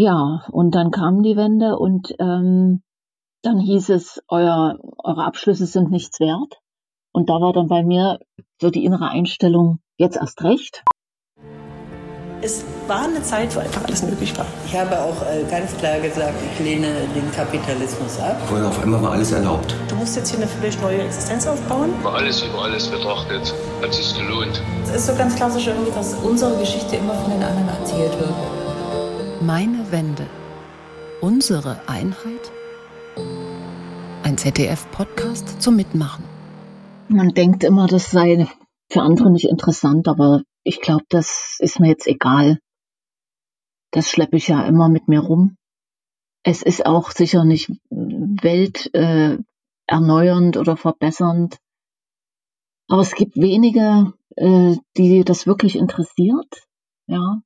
Ja, und dann kam die Wende und ähm, dann hieß es, euer, eure Abschlüsse sind nichts wert. Und da war dann bei mir so die innere Einstellung, jetzt erst recht. Es war eine Zeit, wo einfach alles möglich war. Ich habe auch äh, ganz klar gesagt, ich lehne den Kapitalismus ab. Und auf einmal war alles erlaubt. Du musst jetzt hier eine völlig neue Existenz aufbauen. Über alles, über alles betrachtet, hat sich gelohnt. Es ist so ganz klassisch irgendwie, dass unsere Geschichte immer von den anderen erzählt wird. Meine Wende. Unsere Einheit? Ein ZDF-Podcast zum Mitmachen. Man denkt immer, das sei für andere nicht interessant, aber ich glaube, das ist mir jetzt egal. Das schleppe ich ja immer mit mir rum. Es ist auch sicher nicht welterneuernd äh, oder verbessernd. Aber es gibt wenige, äh, die das wirklich interessiert. Ja.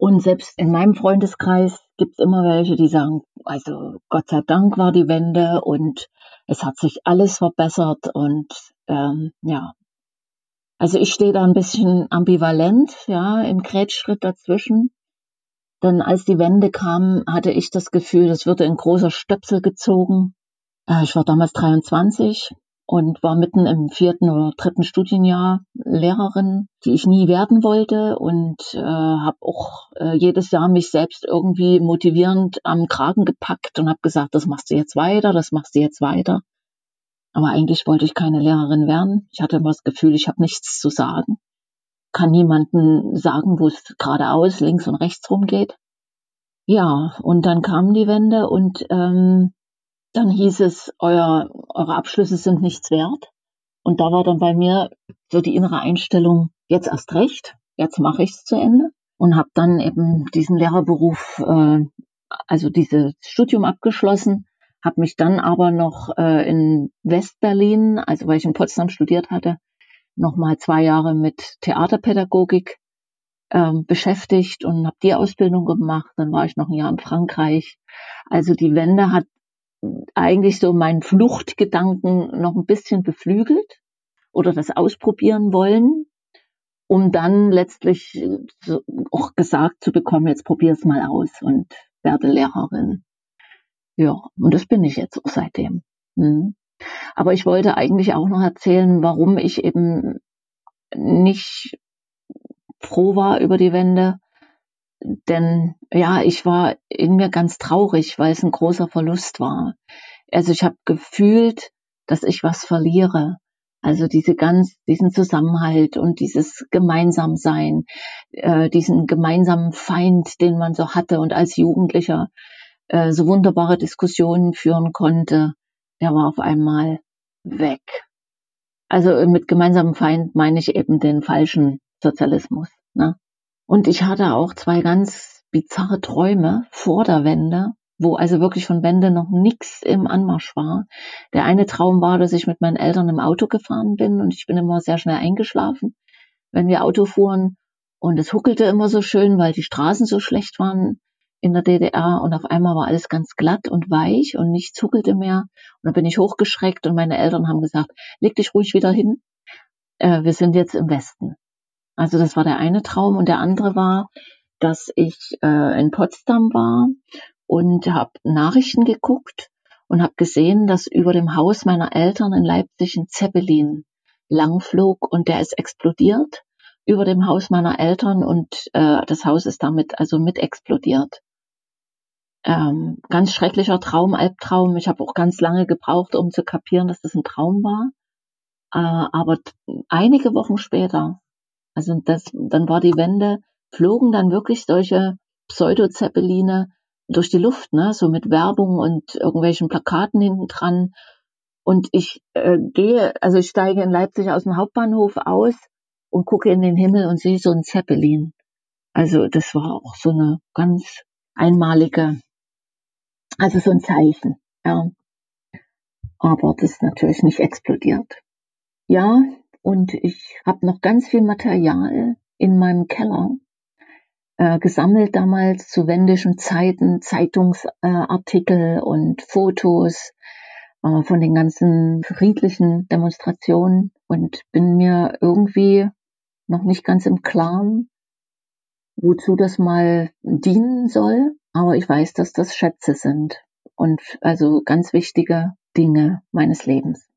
Und selbst in meinem Freundeskreis gibt es immer welche, die sagen, also Gott sei Dank war die Wende und es hat sich alles verbessert und ähm, ja, also ich stehe da ein bisschen ambivalent, ja, im Kretschschritt dazwischen. Denn als die Wende kam, hatte ich das Gefühl, es würde ein großer Stöpsel gezogen. Äh, ich war damals 23 und war mitten im vierten oder dritten Studienjahr Lehrerin, die ich nie werden wollte und äh, habe auch äh, jedes Jahr mich selbst irgendwie motivierend am Kragen gepackt und habe gesagt, das machst du jetzt weiter, das machst du jetzt weiter. Aber eigentlich wollte ich keine Lehrerin werden. Ich hatte immer das Gefühl, ich habe nichts zu sagen. Kann niemanden sagen, wo es geradeaus, links und rechts rumgeht. Ja, und dann kam die Wende und ähm, dann hieß es, euer, eure Abschlüsse sind nichts wert. Und da war dann bei mir so die innere Einstellung, jetzt erst recht, jetzt mache ich es zu Ende. Und habe dann eben diesen Lehrerberuf, äh, also dieses Studium abgeschlossen habe mich dann aber noch äh, in Westberlin, also weil ich in Potsdam studiert hatte, noch mal zwei Jahre mit Theaterpädagogik ähm, beschäftigt und habe die Ausbildung gemacht. Dann war ich noch ein Jahr in Frankreich. Also die Wende hat eigentlich so meinen Fluchtgedanken noch ein bisschen beflügelt oder das ausprobieren wollen, um dann letztlich auch gesagt zu bekommen, jetzt probier es mal aus und werde Lehrerin. Ja, und das bin ich jetzt auch seitdem. Hm. Aber ich wollte eigentlich auch noch erzählen, warum ich eben nicht froh war über die Wende. Denn ja, ich war in mir ganz traurig, weil es ein großer Verlust war. Also ich habe gefühlt, dass ich was verliere. Also diese ganz, diesen Zusammenhalt und dieses Gemeinsamsein, äh, diesen gemeinsamen Feind, den man so hatte und als Jugendlicher äh, so wunderbare Diskussionen führen konnte, der war auf einmal weg. Also mit gemeinsamem Feind meine ich eben den falschen Sozialismus. Ne? Und ich hatte auch zwei ganz bizarre Träume vor der Wende, wo also wirklich von Wende noch nichts im Anmarsch war. Der eine Traum war, dass ich mit meinen Eltern im Auto gefahren bin und ich bin immer sehr schnell eingeschlafen, wenn wir Auto fuhren. Und es huckelte immer so schön, weil die Straßen so schlecht waren in der DDR und auf einmal war alles ganz glatt und weich und nichts zuckelte mehr. Und dann bin ich hochgeschreckt und meine Eltern haben gesagt, leg dich ruhig wieder hin. Äh, wir sind jetzt im Westen. Also das war der eine Traum und der andere war, dass ich äh, in Potsdam war und habe Nachrichten geguckt und habe gesehen, dass über dem Haus meiner Eltern in Leipzig ein Zeppelin langflog und der ist explodiert über dem Haus meiner Eltern und äh, das Haus ist damit also mit explodiert ähm, ganz schrecklicher Traum, Albtraum. Ich habe auch ganz lange gebraucht, um zu kapieren, dass das ein Traum war. Äh, aber einige Wochen später, also das, dann war die Wende, flogen dann wirklich solche Pseudo-Zeppeline durch die Luft, ne, so mit Werbung und irgendwelchen Plakaten hinten dran. Und ich äh, gehe, also ich steige in Leipzig aus dem Hauptbahnhof aus und gucke in den Himmel und sehe so ein Zeppelin. Also das war auch so eine ganz einmalige also so ein Zeichen, ja. Aber das ist natürlich nicht explodiert. Ja, und ich habe noch ganz viel Material in meinem Keller äh, gesammelt damals zu wendischen Zeiten, Zeitungsartikel äh, und Fotos äh, von den ganzen friedlichen Demonstrationen und bin mir irgendwie noch nicht ganz im Klaren, wozu das mal dienen soll, aber ich weiß, dass das Schätze sind und also ganz wichtige Dinge meines Lebens.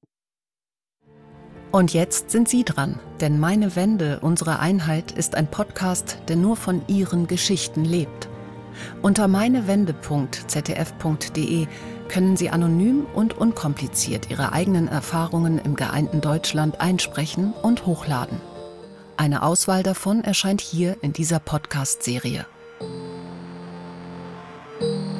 Und jetzt sind Sie dran, denn Meine Wende, unsere Einheit ist ein Podcast, der nur von Ihren Geschichten lebt. Unter meinewende.zdf.de können Sie anonym und unkompliziert Ihre eigenen Erfahrungen im geeinten Deutschland einsprechen und hochladen. Eine Auswahl davon erscheint hier in dieser Podcast-Serie.